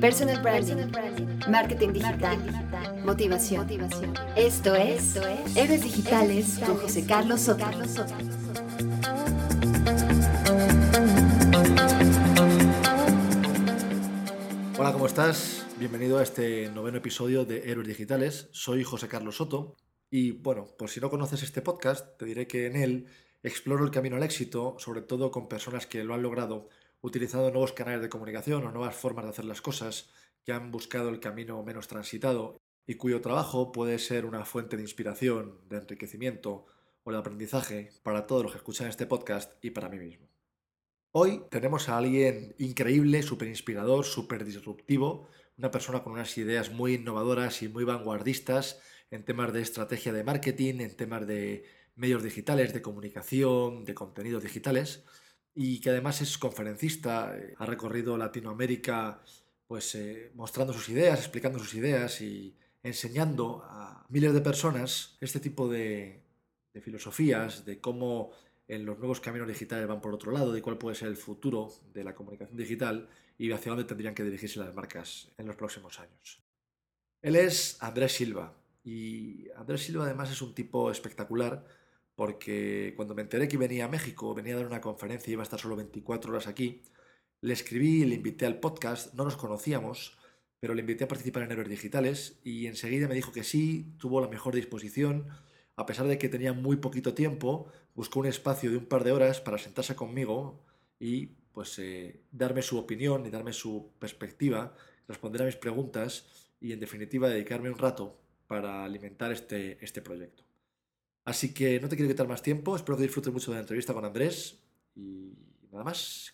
Personal branding, marketing digital, motivación. Esto es Héroes Digitales con José Carlos Soto. Hola, ¿cómo estás? Bienvenido a este noveno episodio de Héroes Digitales. Soy José Carlos Soto y bueno, por si no conoces este podcast, te diré que en él exploro el camino al éxito, sobre todo con personas que lo han logrado utilizando nuevos canales de comunicación o nuevas formas de hacer las cosas, que han buscado el camino menos transitado y cuyo trabajo puede ser una fuente de inspiración, de enriquecimiento o de aprendizaje para todos los que escuchan este podcast y para mí mismo. Hoy tenemos a alguien increíble, súper inspirador, súper disruptivo, una persona con unas ideas muy innovadoras y muy vanguardistas en temas de estrategia de marketing, en temas de medios digitales, de comunicación, de contenidos digitales y que además es conferencista, eh, ha recorrido Latinoamérica pues eh, mostrando sus ideas, explicando sus ideas y enseñando a miles de personas este tipo de, de filosofías, de cómo en los nuevos caminos digitales van por otro lado, de cuál puede ser el futuro de la comunicación digital y hacia dónde tendrían que dirigirse las marcas en los próximos años. Él es Andrés Silva y Andrés Silva además es un tipo espectacular porque cuando me enteré que venía a México, venía a dar una conferencia y iba a estar solo 24 horas aquí, le escribí, le invité al podcast, no nos conocíamos, pero le invité a participar en Héroes Digitales y enseguida me dijo que sí, tuvo la mejor disposición, a pesar de que tenía muy poquito tiempo, buscó un espacio de un par de horas para sentarse conmigo y pues eh, darme su opinión y darme su perspectiva, responder a mis preguntas y en definitiva dedicarme un rato para alimentar este, este proyecto. Así que no te quiero quitar más tiempo, espero que disfrutes mucho de la entrevista con Andrés y nada más,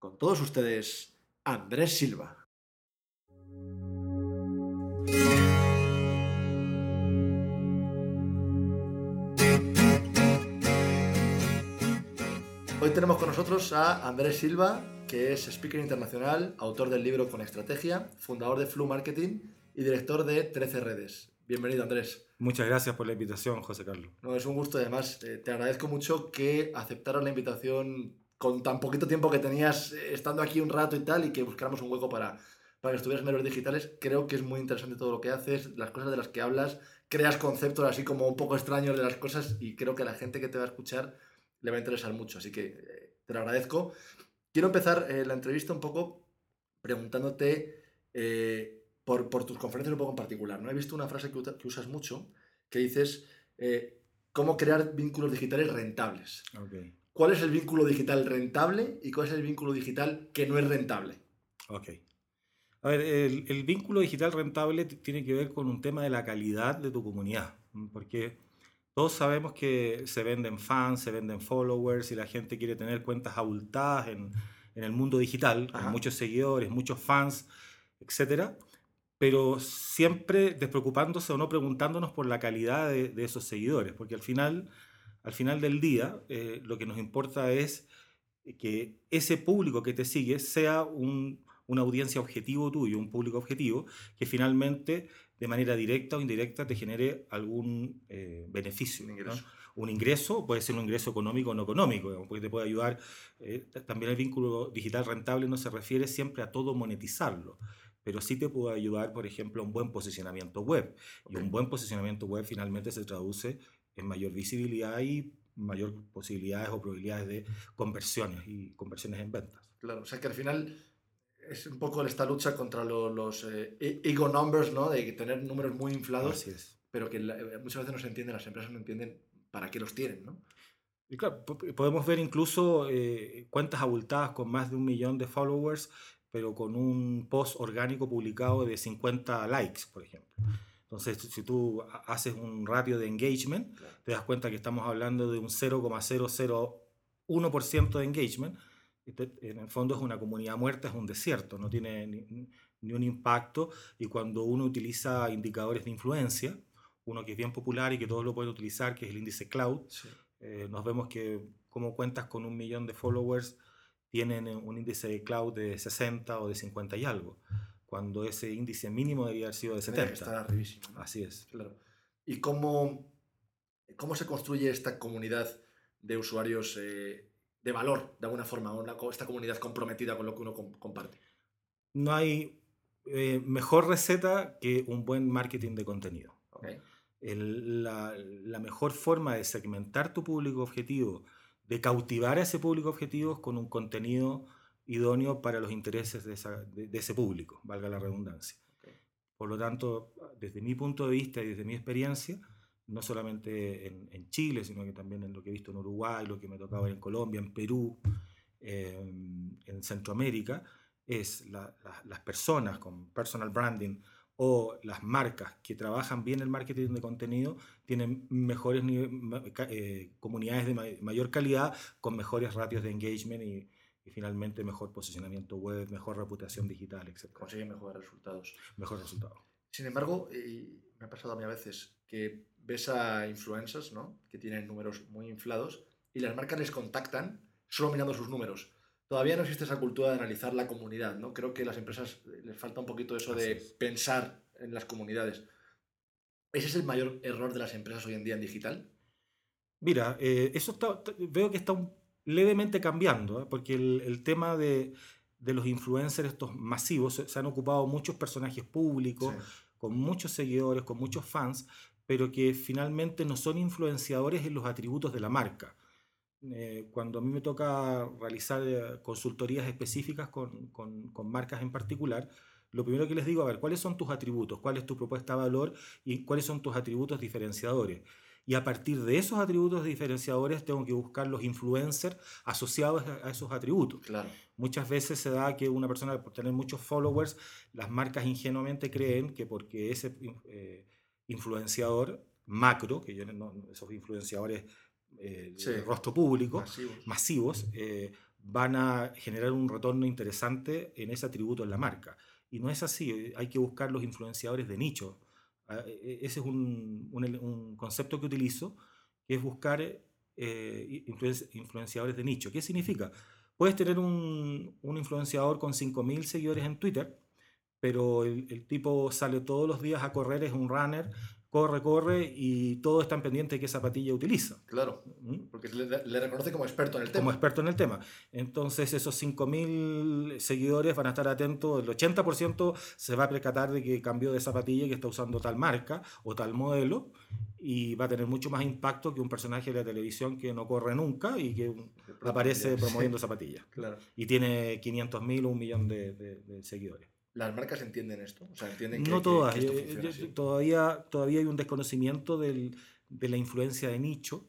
con todos ustedes, Andrés Silva. Hoy tenemos con nosotros a Andrés Silva, que es speaker internacional, autor del libro Con Estrategia, fundador de Flu Marketing y director de 13 Redes. Bienvenido, Andrés. Muchas gracias por la invitación, José Carlos. No, es un gusto, además, eh, te agradezco mucho que aceptaras la invitación con tan poquito tiempo que tenías eh, estando aquí un rato y tal, y que buscáramos un hueco para, para que estuvieras en Héroes Digitales. Creo que es muy interesante todo lo que haces, las cosas de las que hablas, creas conceptos así como un poco extraños de las cosas, y creo que a la gente que te va a escuchar le va a interesar mucho, así que eh, te lo agradezco. Quiero empezar la entrevista un poco preguntándote por, por, tus conferencias un poco en particular. ¿no? He visto una frase que, que usas mucho, que dices, eh, ¿cómo crear vínculos digitales rentables? ¿Cuál es el vínculo digital rentable y cuál es el vínculo digital que no es rentable? Ok. A ver, el, el, vínculo digital rentable tiene que ver con un tema de la calidad de tu comunidad, porque todos sabemos que se venden fans, se venden followers y la gente quiere tener cuentas abultadas en, en el mundo digital, con muchos seguidores, muchos fans, etcétera pero siempre despreocupándose o no preguntándonos por la calidad de, esos seguidores, porque al final, al final del día eh, lo que nos importa es que ese público que te sigue sea una audiencia objetivo tuyo, un público objetivo, que finalmente de manera directa o indirecta te genere algún eh, beneficio. Un ingreso. Un ingreso, puede ser un ingreso económico o no económico, porque te puede ayudar. Eh, también el vínculo digital rentable no se refiere siempre a todo monetizarlo, pero sí te puede ayudar, por ejemplo, a un buen posicionamiento web. Y un buen posicionamiento web finalmente se traduce en mayor visibilidad y mayor posibilidades o probabilidades de conversiones y conversiones en ventas. Claro, o sea que al final es un poco esta lucha contra los, eh, e-, ego numbers, ¿no? De tener números muy inflados, Así es. pero que muchas veces no se entienden, las empresas no entienden para qué los tienen, ¿no? Y claro, podemos ver incluso eh, cuentas abultadas con más de un millón de followers pero con un post orgánico publicado de 50 likes, por ejemplo. Entonces, si tú haces un ratio de engagement, te das cuenta que estamos hablando de un 0,001% de engagement. En el fondo es una comunidad muerta, es un desierto, no tiene ni, un impacto. Y cuando uno utiliza indicadores de influencia, uno que es bien popular y que todos lo pueden utilizar, que es el índice Cloud, eh, nos vemos que como cuentas con un millón de followers, tienen un índice de cloud de 60 o de 50 y algo, cuando ese índice mínimo debería haber sido de 70. Está arribísimo. Así es. Claro. ¿Y cómo, cómo se construye esta comunidad de usuarios eh, de valor, de alguna forma, esta comunidad comprometida con lo que uno comparte? No hay Eh, mejor receta que un buen marketing de contenido. Okay. El- la, la mejor forma de segmentar tu público objetivo, de cautivar a ese público objetivo con un contenido idóneo para los intereses de, esa- de- de ese público, valga la redundancia. Por lo tanto, desde mi punto de vista y desde mi experiencia, no solamente en, en Chile, sino que también en lo que he visto en Uruguay, lo que me tocaba ver en Colombia, en Perú, eh, en Centroamérica, es la- la- las personas con personal branding o las marcas que trabajan bien el marketing de contenido tienen mejores eh, comunidades de ma- mayor calidad con mejores ratios de engagement y, y finalmente mejor posicionamiento web, mejor reputación digital, etc. Consiguen mejores resultados. Mejor resultado. Sin embargo, y me ha pasado a mí a veces que ves a influencers, ¿no? Que tienen números muy inflados y las marcas les contactan solo mirando sus números. Todavía no existe esa cultura de analizar la comunidad, ¿no? Creo que a las empresas eh, les falta un poquito eso de es. pensar en las comunidades. ¿Ese es el mayor error de las empresas hoy en día en digital? Mira, eh, eso está, veo que está un- levemente cambiando, ¿eh? porque el, el tema de, de los influencers estos masivos, se, se han ocupado muchos personajes públicos, con muchos seguidores, con muchos fans, pero que finalmente no son influenciadores en los atributos de la marca. Eh, cuando a mí me toca realizar eh, consultorías específicas con, con- con marcas en particular, lo primero que les digo, a ver, ¿cuáles son tus atributos? ¿Cuál es tu propuesta de valor? ¿Y cuáles son tus atributos diferenciadores? Y a partir de esos atributos diferenciadores tengo que buscar los influencers asociados a esos atributos. Claro. Muchas veces se da que una persona, por tener muchos followers, las marcas ingenuamente creen que porque ese eh, influenciador macro, que yo no- esos influenciadores eh, Sí. rostro público, Masivos. masivos, eh, van a generar un retorno interesante en ese atributo en la marca. Y no es así, eh, hay que buscar los influenciadores de nicho. Ah, e- e- Ese es un, un concepto que utilizo, que es buscar eh, influen- influenciadores de nicho. ¿Qué significa? Puedes tener un, un influenciador con 5.000 seguidores en Twitter, pero el, el tipo sale todos los días a correr, es un runner, corre, corre y todos están pendientes de qué zapatilla utiliza. Claro. ¿Mm? Porque le, le reconoce como experto en el tema. como experto en el tema. Entonces esos 5.000 seguidores van a estar atentos, el 80% se va a percatar de que cambió de zapatilla, que está usando tal marca o tal modelo, y va a tener mucho más impacto que un personaje de la televisión que no corre nunca y que aparece promoviendo zapatillas. Claro. Y tiene 500.000 o un millón de, de- de seguidores. ¿Las marcas entienden esto? O sea, entienden que, No todas. que esto eh, funciona yo- así? todavía, todavía hay un desconocimiento del- de la influencia de nicho.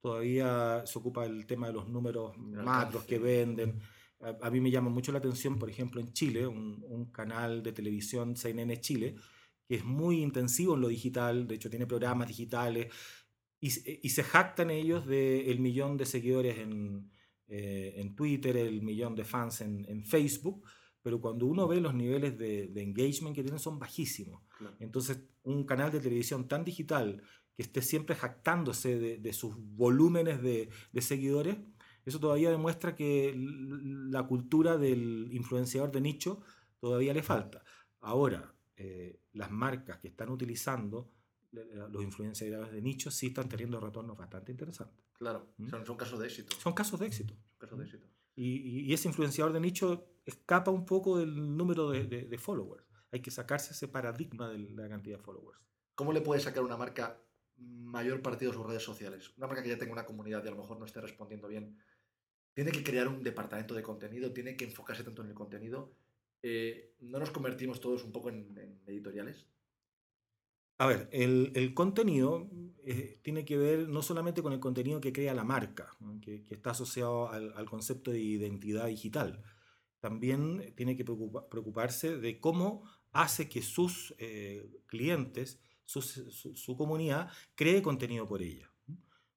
Todavía se ocupa el tema de los números macros que venden. A, a mí me llama mucho la atención, por ejemplo, en Chile, un, un canal de televisión, CNN Chile, que es muy intensivo en lo digital, de hecho tiene programas digitales, y, se- y se jactan ellos del millón de seguidores en, eh, en Twitter, el millón de fans en, en Facebook, pero cuando uno ve los niveles de, de engagement que tienen son bajísimos. Claro. Entonces, un canal de televisión tan digital que esté siempre jactándose de, de sus volúmenes de, de seguidores, eso todavía demuestra que la cultura del influenciador de nicho todavía le falta. Ahora, eh, las marcas que están utilizando eh, los influenciadores de nicho sí están teniendo retornos bastante interesantes. Claro. ¿Mm? Son, son casos de éxito. Son casos de éxito. Son casos de éxito. Y, y- ese influenciador de nicho escapa un poco del número de, followers. Hay que sacarse ese paradigma de la cantidad de followers. ¿Cómo le puede sacar una marca mayor partido a sus redes sociales? Una marca que ya tenga una comunidad y a lo mejor no esté respondiendo bien. Tiene que crear un departamento de contenido, tiene que enfocarse tanto en el contenido. Eh, ¿No nos convertimos todos un poco en editoriales? A ver, el, el contenido eh, tiene que ver no solamente con el contenido que crea la marca, que, está asociado al, al concepto de identidad digital. También tiene que preocupa- preocuparse de cómo hace que sus eh, clientes, sus- su, su comunidad, cree contenido por ella.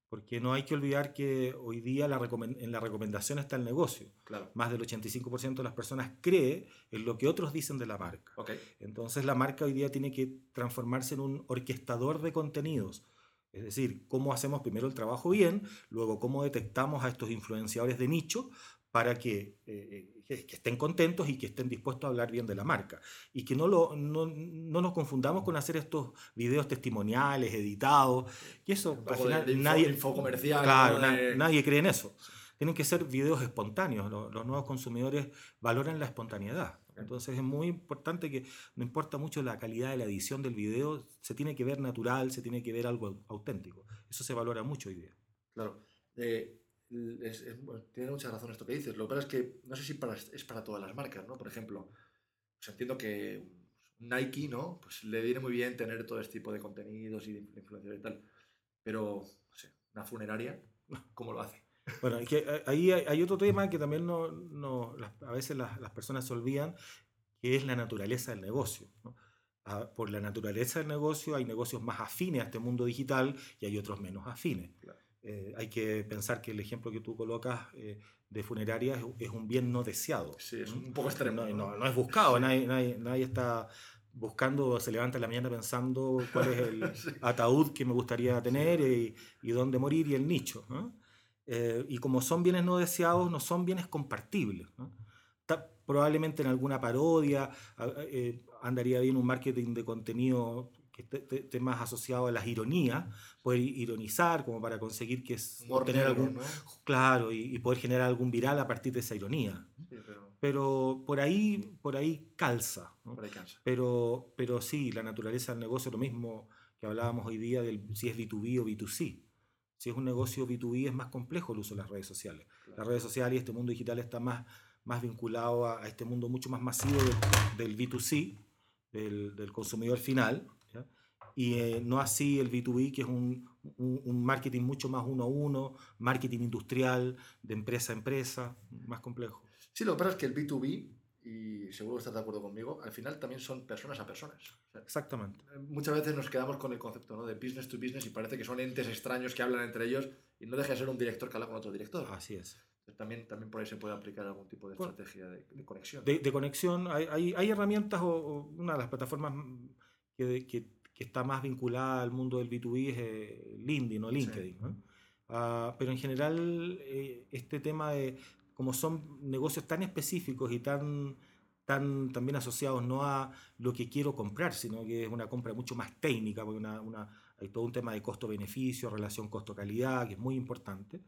Porque no hay que olvidar que hoy día la en la recomendación está el negocio. Claro. Más del 85% de las personas cree en lo que otros dicen de la marca. Entonces la marca hoy día tiene que transformarse en un orquestador de contenidos. Es decir, cómo hacemos primero el trabajo bien, luego cómo detectamos a estos influenciadores de nicho para que, eh, que- estén contentos y que estén dispuestos a hablar bien de la marca. Y que no, lo, no, no nos confundamos con hacer estos videos testimoniales, editados, que eso al final de, nadie, info comercial. Claro, De- nadie cree en eso. Tienen que ser videos espontáneos. Lo- Los, nuevos consumidores valoran la espontaneidad. Entonces es muy importante que no importa mucho la calidad de la edición del video, se tiene que ver natural, se tiene que ver algo auténtico. Eso se valora mucho hoy día. Claro. Eh, es- es- tiene mucha razón esto que dices. Lo que pasa es que no sé si para- es para todas las marcas, ¿no? Por ejemplo, pues entiendo que Nike, ¿no? Pues le viene muy bien tener todo este tipo de contenidos y de influencias y tal. Pero, no sé, una funeraria, ¿cómo lo hace? Bueno, es que eh, ahí hay, otro tema que también no, no- a veces las, las personas se olvidan, que es la naturaleza del negocio. ¿no? Ah, por la naturaleza del negocio hay negocios más afines a este mundo digital y hay otros menos afines. Claro. Eh, hay que pensar que el ejemplo que tú colocas eh, de funeraria es, es un bien no deseado. Sí, es ¿no? un poco extremo. No, ¿no? no- no es buscado, nadie, nadie- nadie está buscando, se levanta en la mañana pensando cuál es el Sí. ataúd que me gustaría tener y, y dónde morir y el nicho. ¿no? Eh, y como son bienes no deseados, no son bienes compartibles. probablemente en alguna parodia andaría bien un marketing de contenido que esté, esté- esté más asociado a las ironías, poder ironizar como para conseguir que es, Humor tener negro, algún, ¿no? claro, y, y poder generar algún viral a partir de esa ironía. Sí, pero Pero por ahí, por ahí calza. ¿no? por ahí cansa. Pero, pero sí, la naturaleza del negocio, lo mismo que hablábamos hoy día del si es B2B o B2C. Si es un negocio B2B es más complejo el uso de las redes sociales. Claro. Las redes sociales y este mundo digital está más, más vinculado a, a este mundo mucho más masivo del, del B2C, del, del consumidor final. Y eh, no así el B2B, que es un, un- un marketing mucho más uno a uno, marketing industrial, de empresa a empresa, más complejo. Sí, lo que pasa es que el B2B, y seguro que estás de acuerdo conmigo, al final también son personas a personas. O sea, Exactamente. muchas veces nos quedamos con el concepto ¿no? de business to business y parece que son entes extraños que hablan entre ellos y no deja de ser un director que habla con otro director. Así es. También, también por ahí se puede aplicar algún tipo de Bueno, estrategia de, de conexión. de, de conexión. Hay, hay, hay herramientas, o, o una de las plataformas que, que, que está más vinculada al mundo del B2B es eh, LinkedIn o LinkedIn. ¿no? Ah, pero en general, eh, este tema de, como son negocios tan específicos y tan, tan también asociados no a lo que quiero comprar, sino que es una compra mucho más técnica, porque una, una, hay todo un tema de costo-beneficio, relación costo-calidad, que es muy importante.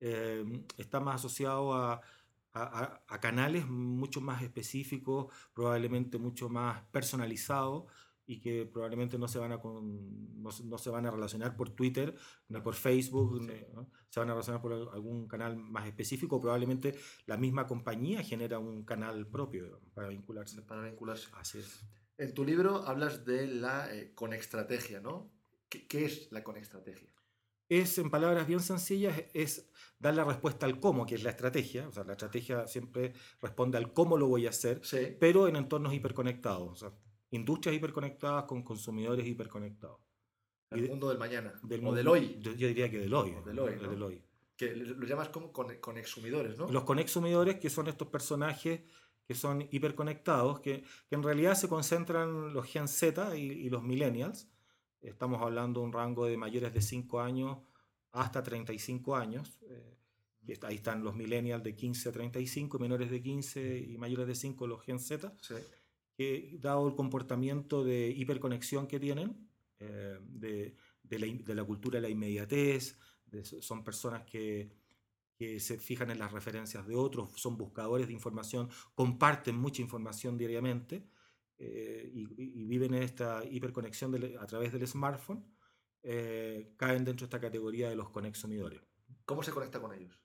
Eh, está más asociado a, a- a canales mucho más específicos, probablemente mucho más personalizados y que probablemente no se van a, con- no, no se van a relacionar por Twitter ni por Facebook, Sí. ni- ¿no? se van a relacionar por al- algún canal más específico. Probablemente la misma compañía genera un canal propio para vincularse. Para vincularse. Así es. En tu libro hablas de la eh, conextrategia, ¿no? ¿Qué, qué es la conextrategia? es, en palabras bien sencillas, es dar la respuesta al cómo, que es la estrategia. O sea, la estrategia siempre responde al cómo lo voy a hacer, Sí. pero en entornos hiperconectados. O sea, industrias hiperconectadas con consumidores hiperconectados. Y El de- mundo del mañana. Del o mundo- del hoy. Yo, yo diría que del hoy. Del hoy, ¿no? del hoy. Que lo llamas como con- conexumidores, ¿no? Los conexumidores, que son estos personajes que son hiperconectados, que, que en realidad se concentran los Gen Z y, y los millennials. Estamos hablando de un rango de mayores de 5 años hasta 35 años. eh, ahí están los millennials de 15 a 35, menores de 15 y mayores de 5 los Gen Z, Sí. Que dado el comportamiento de hiperconexión que tienen, eh, de, de la, in- de la cultura de la inmediatez, de- son personas que, que se fijan en las referencias de otros, son buscadores de información, comparten mucha información diariamente eh, y, viven en esta hiperconexión del- a través del smartphone, eh, caen dentro de esta categoría de los conexumidores. ¿Cómo se conecta con ellos?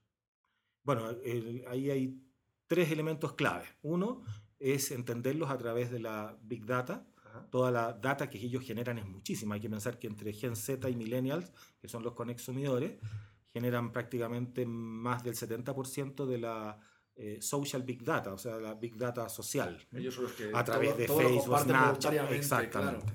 Bueno, el- ahí hay tres elementos claves. Uno es entenderlos a través de la Big Data, Ajá. toda la data que ellos generan es muchísima. Hay que pensar que entre Gen Z y Millennials, que son los conexumidores, generan prácticamente más del 70% de la eh, social Big Data, o sea, la Big Data social. Ellos son los que a través todo- de todo Facebook, Snapchat, exactamente.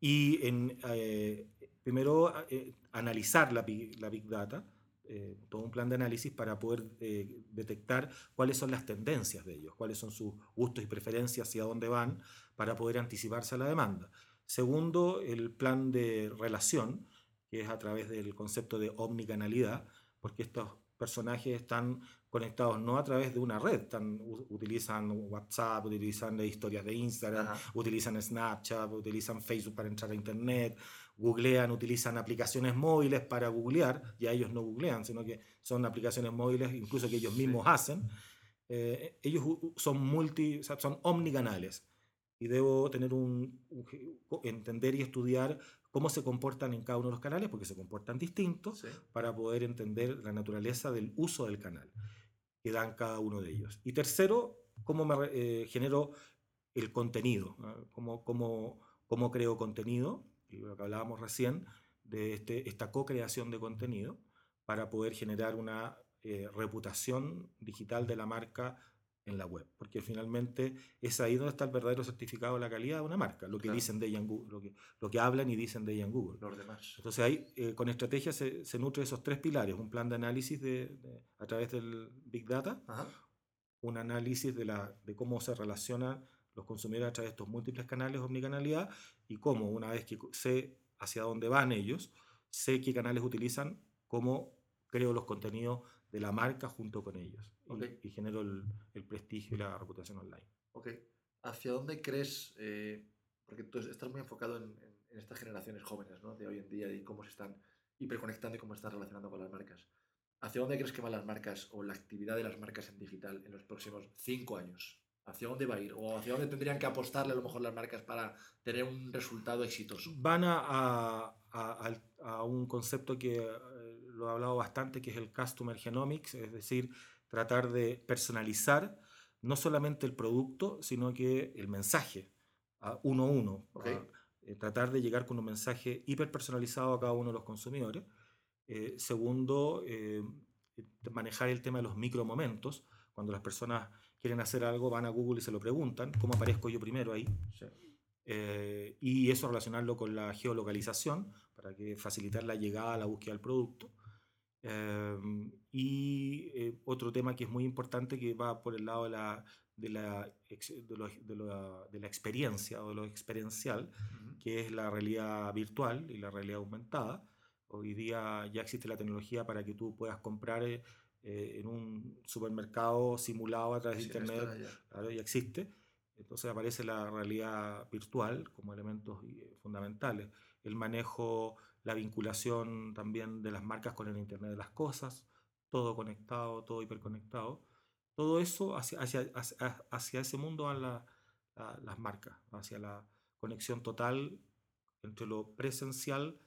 Y en, eh, primero eh, analizar la la big Data, eh, todo un plan de análisis para poder eh, detectar cuáles son las tendencias de ellos, cuáles son sus gustos y preferencias, hacia dónde van, para poder anticiparse a la demanda. Segundo, el plan de relación, que es a través del concepto de omnicanalidad, porque estos personajes están conectados no a través de una red, están, utilizan WhatsApp, utilizan historias de Instagram, Ajá. utilizan Snapchat, utilizan Facebook para entrar a Internet, googlean, utilizan aplicaciones móviles para googlear, ya ellos no googlean, sino que son aplicaciones móviles incluso que ellos Sí. mismos hacen. eh, ellos son multi, son omnicanales y debo tener un, entender y estudiar cómo se comportan en cada uno de los canales, porque se comportan distintos, para poder entender la naturaleza del uso del canal que dan cada uno de ellos. Y tercero, cómo me eh, genero el contenido, cómo, cómo, cómo, creo contenido, lo que hablábamos recién, de este, esta co-creación de contenido, para poder generar una eh, reputación digital de la marca en la web, porque finalmente es ahí donde está el verdadero certificado de la calidad de una marca, lo que dicen de ella en Google, lo que, lo que hablan y dicen de ella en Google. Los demás. Entonces ahí eh, con estrategia se, se, nutre esos tres pilares, un plan de análisis de, a través del Big Data, un análisis de, la, de cómo se relacionan los consumidores a través de estos múltiples canales, omnicanalidad, y cómo una vez que sé hacia dónde van ellos, sé qué canales utilizan, cómo creo los contenidos de la marca junto con ellos y, genero el, el, prestigio y la reputación online. Ok. ¿Hacia dónde crees, eh, porque tú estás muy enfocado en, en, estas generaciones jóvenes ¿no? de hoy en día y cómo se están hiperconectando y cómo se están relacionando con las marcas? ¿Hacia dónde crees que van las marcas o la actividad de las marcas en digital en los próximos cinco años? ¿Hacia dónde va a ir? ¿O hacia dónde tendrían que apostarle a lo mejor las marcas para tener un resultado exitoso? Van a, a, a, a un concepto que eh, lo he hablado bastante, que es el Customer Genomics, es decir, tratar de personalizar no solamente el producto, sino que el mensaje, uno a uno. Eh, tratar de llegar con un mensaje hiper personalizado a cada uno de los consumidores. Eh, segundo, eh, manejar el tema de los micromomentos. Cuando las personas quieren hacer algo, van a Google y se lo preguntan, ¿cómo aparezco yo primero ahí? y eso relacionarlo con la geolocalización para que facilitar la llegada a la búsqueda del producto. Em, y eh, otro tema que es muy importante que va por el lado de la, de la, de, lo, de, de la experiencia o de lo experiencial, que es la realidad virtual y la realidad aumentada. Hoy día ya existe la tecnología para que tú puedas comprar eh, en un supermercado simulado a través de Internet. Claro, ya existe. Entonces aparece la realidad virtual como elementos eh, fundamentales. El manejo la vinculación también de las marcas con el Internet de las Cosas, todo conectado, todo hiperconectado. Todo eso hacia, hacia, hacia, ese mundo van las marcas, hacia la conexión total entre lo presencial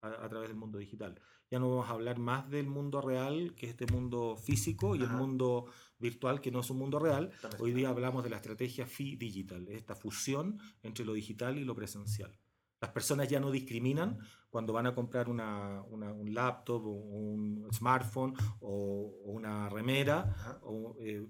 a, través del mundo digital. Ya no vamos a hablar más del mundo real, que es este mundo físico, y el mundo virtual, que no es un mundo real. Hoy día hablamos de la estrategia FI digital, esta fusión entre lo digital y lo presencial. Las personas ya no discriminan cuando van a comprar una, un laptop o un smartphone o, una remera o, eh,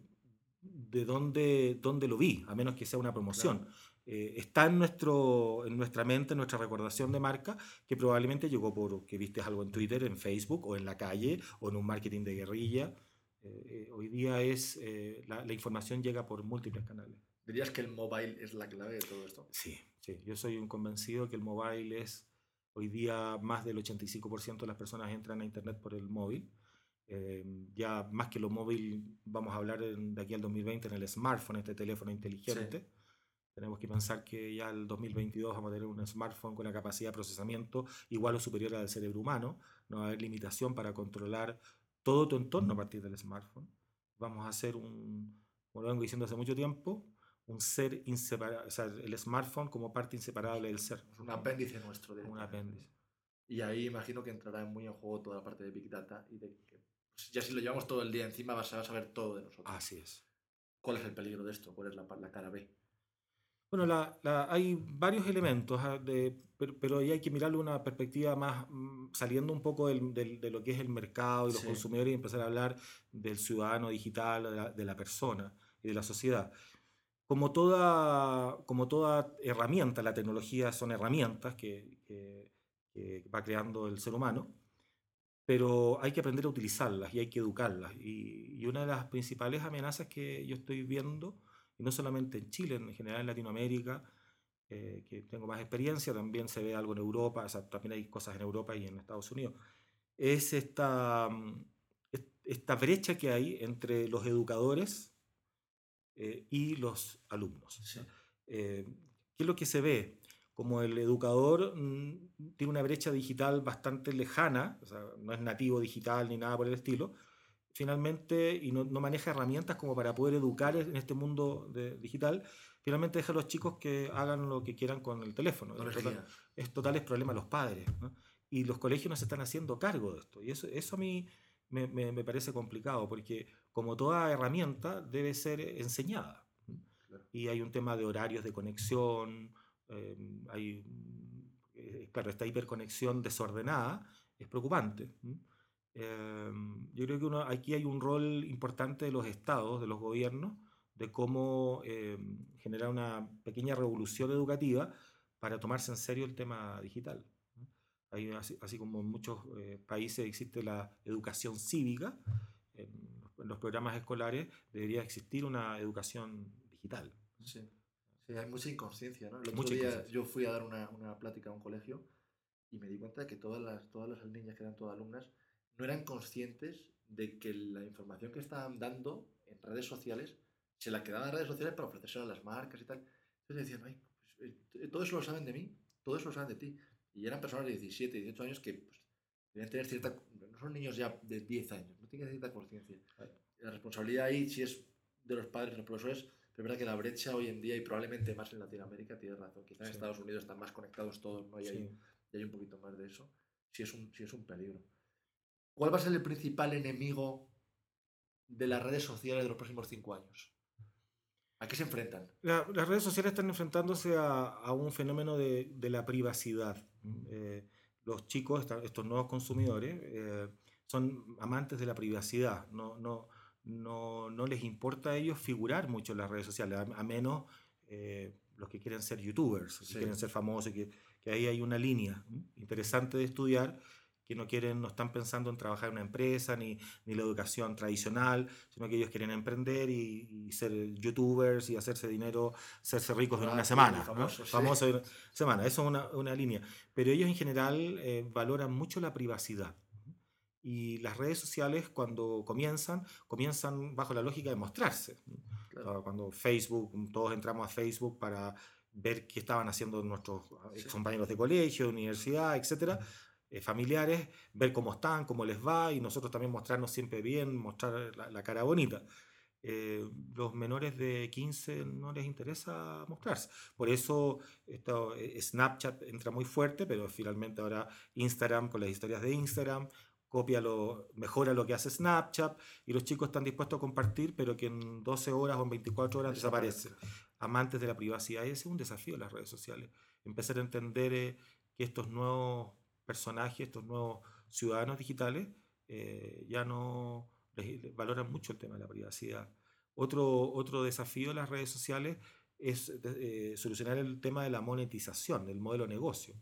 de dónde, dónde, lo vi, a menos que sea una promoción. Eh, está en, nuestro, en nuestra mente, en nuestra recordación de marca, que probablemente llegó por que viste algo en Twitter, en Facebook o en la calle o en un marketing de guerrilla. Eh, hoy día es la, la información llega por múltiples canales. ¿Dirías que el mobile es la clave de todo esto? Sí, sí. Yo soy un convencido que el mobile es, hoy día más del 85% de las personas entran a Internet por el móvil. Eh, ya más que lo móvil, vamos a hablar de aquí al 2020 en el smartphone, este teléfono inteligente. Tenemos que pensar que ya el 2022 vamos a tener un smartphone con una capacidad de procesamiento igual o superior al cerebro humano. No va a haber limitación para controlar todo tu entorno a partir del smartphone. Vamos a hacer un, como lo vengo diciendo hace mucho tiempo, un ser inseparable, o sea, el smartphone como parte inseparable del ser. Un apéndice nuestro. Un apéndice. Y ahí imagino que entrará muy en juego toda la parte de Big Data y de que pues, ya si lo llevamos todo el día encima vas a saber todo de nosotros. Así es. ¿Cuál es el peligro de esto? ¿Cuál es la, la cara B? Bueno, la, la, hay varios elementos, ah, de, pero, ahí hay que mirarlo una perspectiva más, mm, saliendo un poco del, del, de lo que es el mercado y los consumidores y empezar a hablar del ciudadano digital, de la, de la persona y de la sociedad como toda, como toda herramienta, la tecnología son herramientas que, va creando el ser humano, pero hay que aprender a utilizarlas y hay que educarlas. Y, una de las principales amenazas que yo estoy viendo, y no solamente en Chile, en general en Latinoamérica, eh, que tengo más experiencia, también se ve algo en Europa, también hay cosas en Europa y en Estados Unidos, es esta, mm, esta brecha que hay entre los educadores, eh, y los alumnos. Eh, ¿Qué es lo que se ve? Como el educador mm, tiene una brecha digital bastante lejana, no es nativo digital ni nada por el estilo, finalmente y no, maneja herramientas como para poder educar en este mundo digital, finalmente deja a los chicos que hagan lo que quieran con el teléfono. es, total, es total es problema de los padres. Y los colegios no se están haciendo cargo de esto. Y eso, eso a mí me, me, parece complicado, porque como toda herramienta debe ser enseñada. Y hay un tema de horarios de conexión, eh, hay, eh, claro, esta hiperconexión desordenada es preocupante. Em, yo creo que uno, aquí hay un rol importante de los estados, de los gobiernos, de cómo em, generar una pequeña revolución educativa para tomarse en serio el tema digital. así, como en muchos eh, países existe la educación cívica, en, los programas escolares debería existir una educación digital. Sí, sí hay mucha inconsciencia. ¿no? El otro día yo fui a dar una, una, plática a un colegio y me di cuenta de que todas las, todas las niñas que eran todas alumnas no eran conscientes de que la información que estaban dando en redes sociales se la quedaban en redes sociales para ofrecerse a las marcas y tal. Entonces decían, Ay, pues, eh, todo eso lo saben de mí, todo eso lo saben de ti. Y eran personas de 17, 18 años que pues, deben tener cierta. No son niños ya de 10 años, no tienen cierta conciencia. La responsabilidad ahí, si es de los padres, de los profesores, pero es verdad que la brecha hoy en día, y probablemente más en Latinoamérica, tienes razón. Quizás en Estados Unidos están más conectados todos, ¿no? Y, hay, y hay un poquito más de eso. Si es un, si es un peligro. ¿Cuál va a ser el principal enemigo de las redes sociales de los próximos cinco años? ¿A qué se enfrentan? las redes sociales están enfrentándose a, un fenómeno de, la privacidad. Eh, los chicos, estos nuevos consumidores, eh, son amantes de la privacidad. No, no, no, no, les importa a ellos figurar mucho en las redes sociales, a, menos eh, los que quieren ser youtubers, que quieren ser famosos, que, que ahí hay una línea interesante de estudiar que no quieren, no están pensando en trabajar en una empresa ni, ni la educación tradicional, sino que ellos quieren emprender y, ser youtubers y hacerse dinero, hacerse ricos en una semana. Famosos, en una semana, eso es una, una, línea. Pero ellos en general eh, valoran mucho la privacidad. Y las redes sociales cuando comienzan, comienzan bajo la lógica de mostrarse. Cuando Facebook, todos entramos a Facebook para ver qué estaban haciendo nuestros compañeros de colegio, universidad, etcétera eh, familiares, ver cómo están, cómo les va y nosotros también mostrarnos siempre bien, mostrar la, cara bonita. Eh, los menores de 15 no les interesa mostrarse. Por eso esto, eh, Snapchat entra muy fuerte, pero finalmente ahora Instagram con las historias de Instagram copia lo, mejora lo que hace Snapchat y los chicos están dispuestos a compartir, pero que en 12 horas o en 24 horas desaparece. Amantes de la privacidad. Y ese es un desafío de las redes sociales. Empezar a entender que estos nuevos personajes, estos nuevos ciudadanos digitales, eh, ya no valoran mucho el tema de la privacidad. Otro, otro desafío de las redes sociales es eh, solucionar el tema de la monetización, del modelo negocio.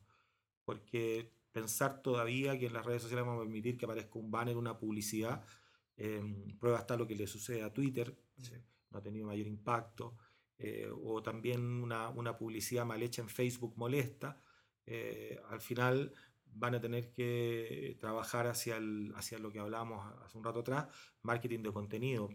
Porque pensar todavía que en las redes sociales vamos a permitir que aparezca un banner, una publicidad, em, prueba hasta lo que le sucede a Twitter, no ha tenido mayor impacto, eh, o también una, una, publicidad mal hecha en Facebook molesta, al final van a tener que trabajar hacia, el, hacia lo que hablábamos hace un rato atrás, marketing de contenido.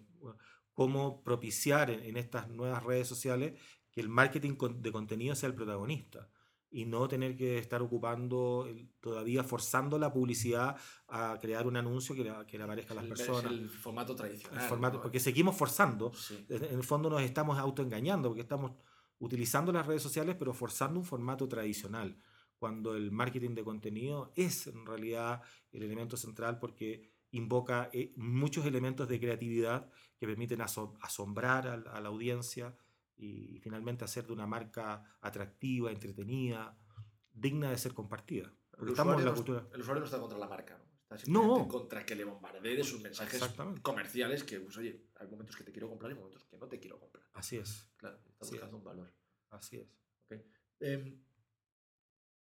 Cómo propiciar en, estas nuevas redes sociales que el marketing de contenido sea el protagonista y no tener que estar ocupando, todavía forzando la publicidad a crear un anuncio que le, que le aparezca a las personas. el formato tradicional. formato, Porque seguimos forzando. En el fondo nos estamos autoengañando porque estamos utilizando las redes sociales pero forzando un formato tradicional cuando el marketing de contenido es en realidad el elemento central porque invoca eh, muchos elementos de creatividad que permiten asombrar a, la audiencia y, finalmente hacer de una marca atractiva, entretenida, digna de ser compartida. el, usuario en la cultura. el usuario no está contra la marca, ¿no? Está simplemente contra que le bombardee de sus mensajes comerciales que, pues, oye, hay momentos que te quiero comprar y momentos que no te quiero comprar. Así es. Claro, está buscando un valor. Así es. Okay.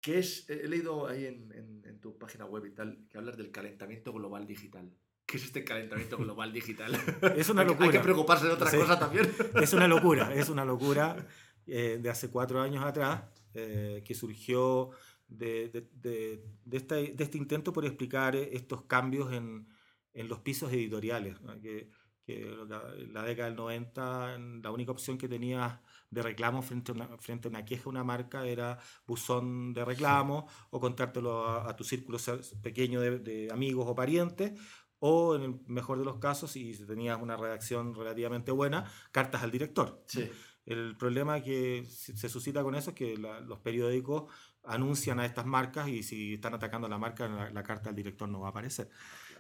Em, es, he leído ahí en, tu página web y tal, que hablas del calentamiento global digital. ¿Qué es este calentamiento global digital? Es una locura. Hay que preocuparse de otra cosa también. Es una locura, es una locura eh, de hace cuatro años atrás eh, que surgió de, de, de, este intento por explicar estos cambios en, en los pisos editoriales. Que, que la década del 90 la única opción que tenías de reclamo frente a una, frente a una queja una marca era buzón de reclamo o contártelo a, tu círculo pequeño de, amigos o parientes o en el mejor de los casos, si tenías una redacción relativamente buena, cartas al director. Sí. El problema que se suscita con eso es que los periódicos anuncian a estas marcas y si están atacando a la marca, la, carta al director no va a aparecer.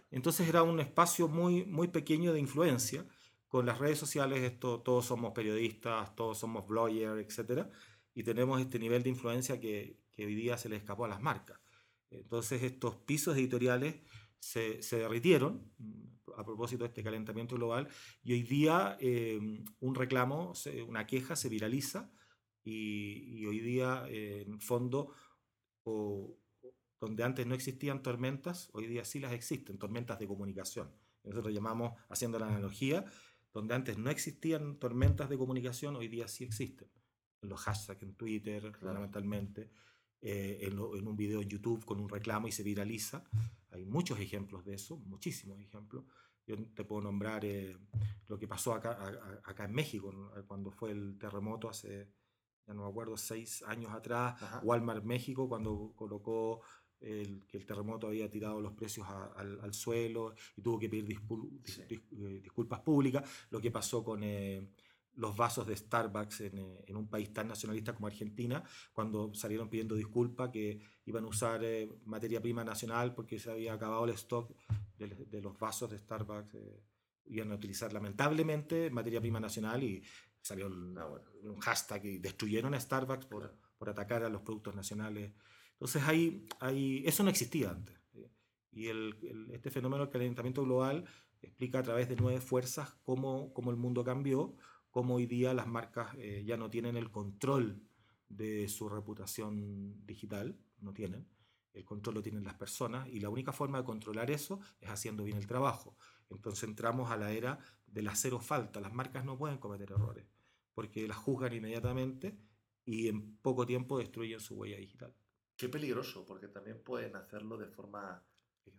Entonces era un espacio muy, muy pequeño de influencia. Con las redes sociales esto, todos somos periodistas, todos somos bloggers, etc. Y tenemos este nivel de influencia que, que hoy día se le escapó a las marcas. Entonces estos pisos editoriales se, se derritieron a propósito de este calentamiento global y hoy día eh, un reclamo, una queja se viraliza y, hoy día eh, en fondo o, donde antes no existían tormentas, hoy día sí las existen, tormentas de comunicación. Nosotros llamamos, haciendo la analogía, donde antes no existían tormentas de comunicación, hoy día sí existen. En los hashtags en Twitter, fundamentalmente, eh, en, en, un video en YouTube con un reclamo y se viraliza. Hay muchos ejemplos de eso, muchísimos ejemplos. Yo te puedo nombrar eh, lo que pasó acá, acá en México, cuando fue el terremoto hace, ya no me acuerdo, seis años atrás, Walmart México, cuando colocó el, que el terremoto había tirado los precios al, al, suelo y tuvo que pedir eh, disculpas públicas, lo que pasó con... Eh, los vasos de Starbucks en, en, un país tan nacionalista como Argentina, cuando salieron pidiendo disculpas que iban a usar materia prima nacional porque se había acabado el stock de, los vasos de Starbucks eh, iban a utilizar lamentablemente materia prima nacional y salió un, hashtag y destruyeron a Starbucks por, por, atacar a los productos nacionales. Entonces ahí, ahí, eso no existía antes. Y el, este fenómeno del calentamiento global explica a través de nueve fuerzas cómo, cómo el mundo cambió, cómo hoy día las marcas eh, ya no tienen el control de su reputación digital, no tienen el control lo tienen las personas y la única forma de controlar eso es haciendo bien el trabajo. Entonces entramos a la era de la cero falta. Las marcas no pueden cometer errores porque las juzgan inmediatamente y en poco tiempo destruyen su huella digital. Qué peligroso, porque también pueden hacerlo de forma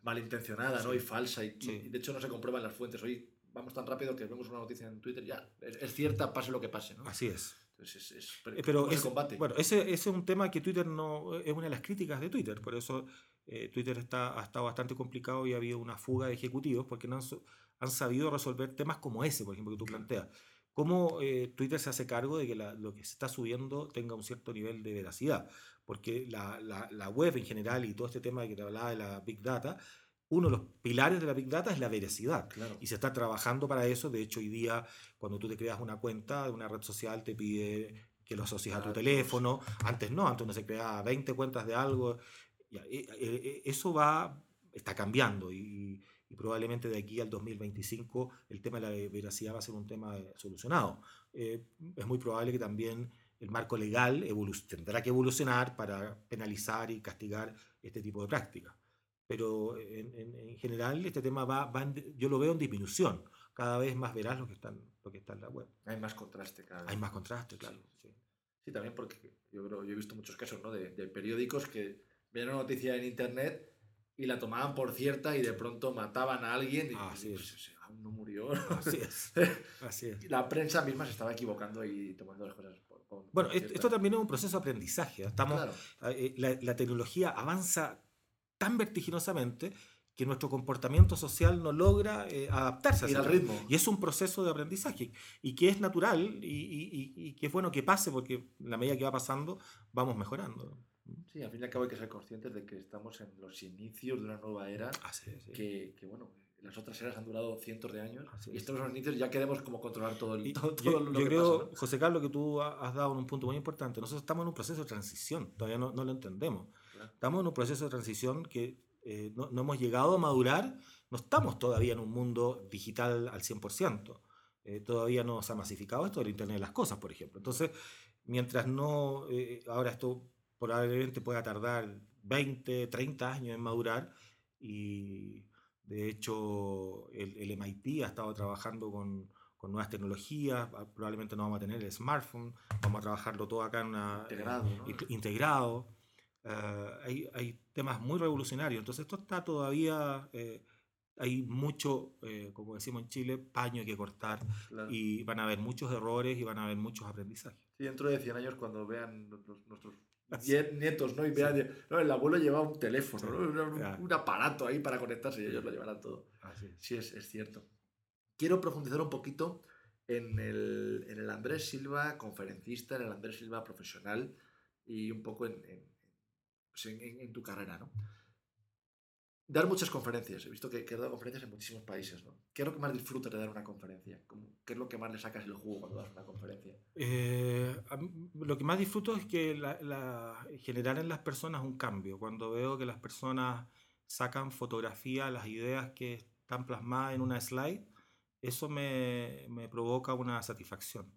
malintencionada ¿no? y falsa y, de hecho no se comprueban las fuentes. Hoy vamos tan rápido que vemos una noticia en Twitter, ya es, cierta, pase lo que pase. ¿no? Así es. Es, eh, pero es, combate. Bueno, ese, ese, es un tema que Twitter no es una de las críticas de Twitter, por eso eh, Twitter está, ha estado bastante complicado y ha habido una fuga de ejecutivos porque no han, han sabido resolver temas como ese, por ejemplo, que tú planteas. ¿Cómo eh, Twitter se hace cargo de que lo que se está subiendo tenga un cierto nivel de veracidad? Porque la, la, la web en general y todo este tema que te hablaba de la Big Data uno de los pilares de la Big Data es la veracidad. Y se está trabajando para eso. De hecho, hoy día, cuando tú te creas una cuenta de una red social, te pide que lo asocies a tu teléfono. Antes no, antes uno se creaba 20 cuentas de algo. E, e, e, eso va, está cambiando y, probablemente de aquí al 2025 el tema de la veracidad va a ser un tema solucionado. Eh, es muy probable que también el marco legal tendrá que evolucionar para penalizar y castigar este tipo de prácticas pero en, en, general este tema va, va yo lo veo en disminución. Cada vez más verás lo que, están, lo que está en la web. Hay más contraste cada vez. Hay más contraste, claro. Sí, sí. también porque yo creo, yo he visto muchos casos ¿no? de, de periódicos que ven una noticia en internet y la tomaban por cierta y de pronto mataban a alguien y Así es. aún no murió. Así es. Así es. La prensa misma se estaba equivocando y tomando las cosas por, Bueno, esto, también es un proceso de aprendizaje. Estamos, eh, la, la, tecnología avanza tan vertiginosamente que nuestro comportamiento social no logra eh, adaptarse a ese ritmo. Y es un proceso de aprendizaje y que es natural y, y, que es bueno que pase porque la medida que va pasando vamos mejorando. Sí, al fin y al cabo hay que ser conscientes de que estamos en los inicios de una nueva era ah, que, que, bueno, las otras eras han durado cientos de años y estamos en los inicios ya queremos como controlar todo, el, todo, yo, lo yo creo, José Carlos, que tú has dado un punto muy importante. Nosotros estamos en un proceso de transición, todavía no, no lo entendemos. Estamos en un proceso de transición que eh, no, no, hemos llegado a madurar, no estamos todavía en un mundo digital al 100%. Eh, todavía no se ha masificado esto del Internet de las Cosas, por ejemplo. Entonces, mientras no, eh, ahora esto probablemente pueda tardar 20, 30 años en madurar y de hecho el, el MIT ha estado trabajando con, con nuevas tecnologías, probablemente no vamos a tener el smartphone, vamos a trabajarlo todo acá en una, integrado. ¿no? integrado. Uh, hay, hay, temas muy revolucionarios. Entonces esto está todavía, eh, hay mucho, eh, como decimos en Chile, paño que cortar claro. y van a haber muchos errores y van a haber muchos aprendizajes. Sí, dentro de 100 años cuando vean nuestros nietos, ¿no? Y no, el abuelo llevaba un teléfono, un, aparato ahí para conectarse y ellos lo llevarán todo. Sí, es, es, cierto. Quiero profundizar un poquito en el, en el, Andrés Silva conferencista, en el Andrés Silva profesional y un poco en, en, pues en tu carrera, ¿no? Dar muchas conferencias. He visto que, que he dado conferencias en muchísimos países. ¿no? ¿Qué es lo que más disfrutas de dar una conferencia? ¿Qué es lo que más le sacas el jugo cuando das una conferencia? Eh, lo que más disfruto es que la, generar en las personas un cambio. Cuando veo que las personas sacan fotografía, las ideas que están plasmadas en una slide, eso me, me provoca una satisfacción.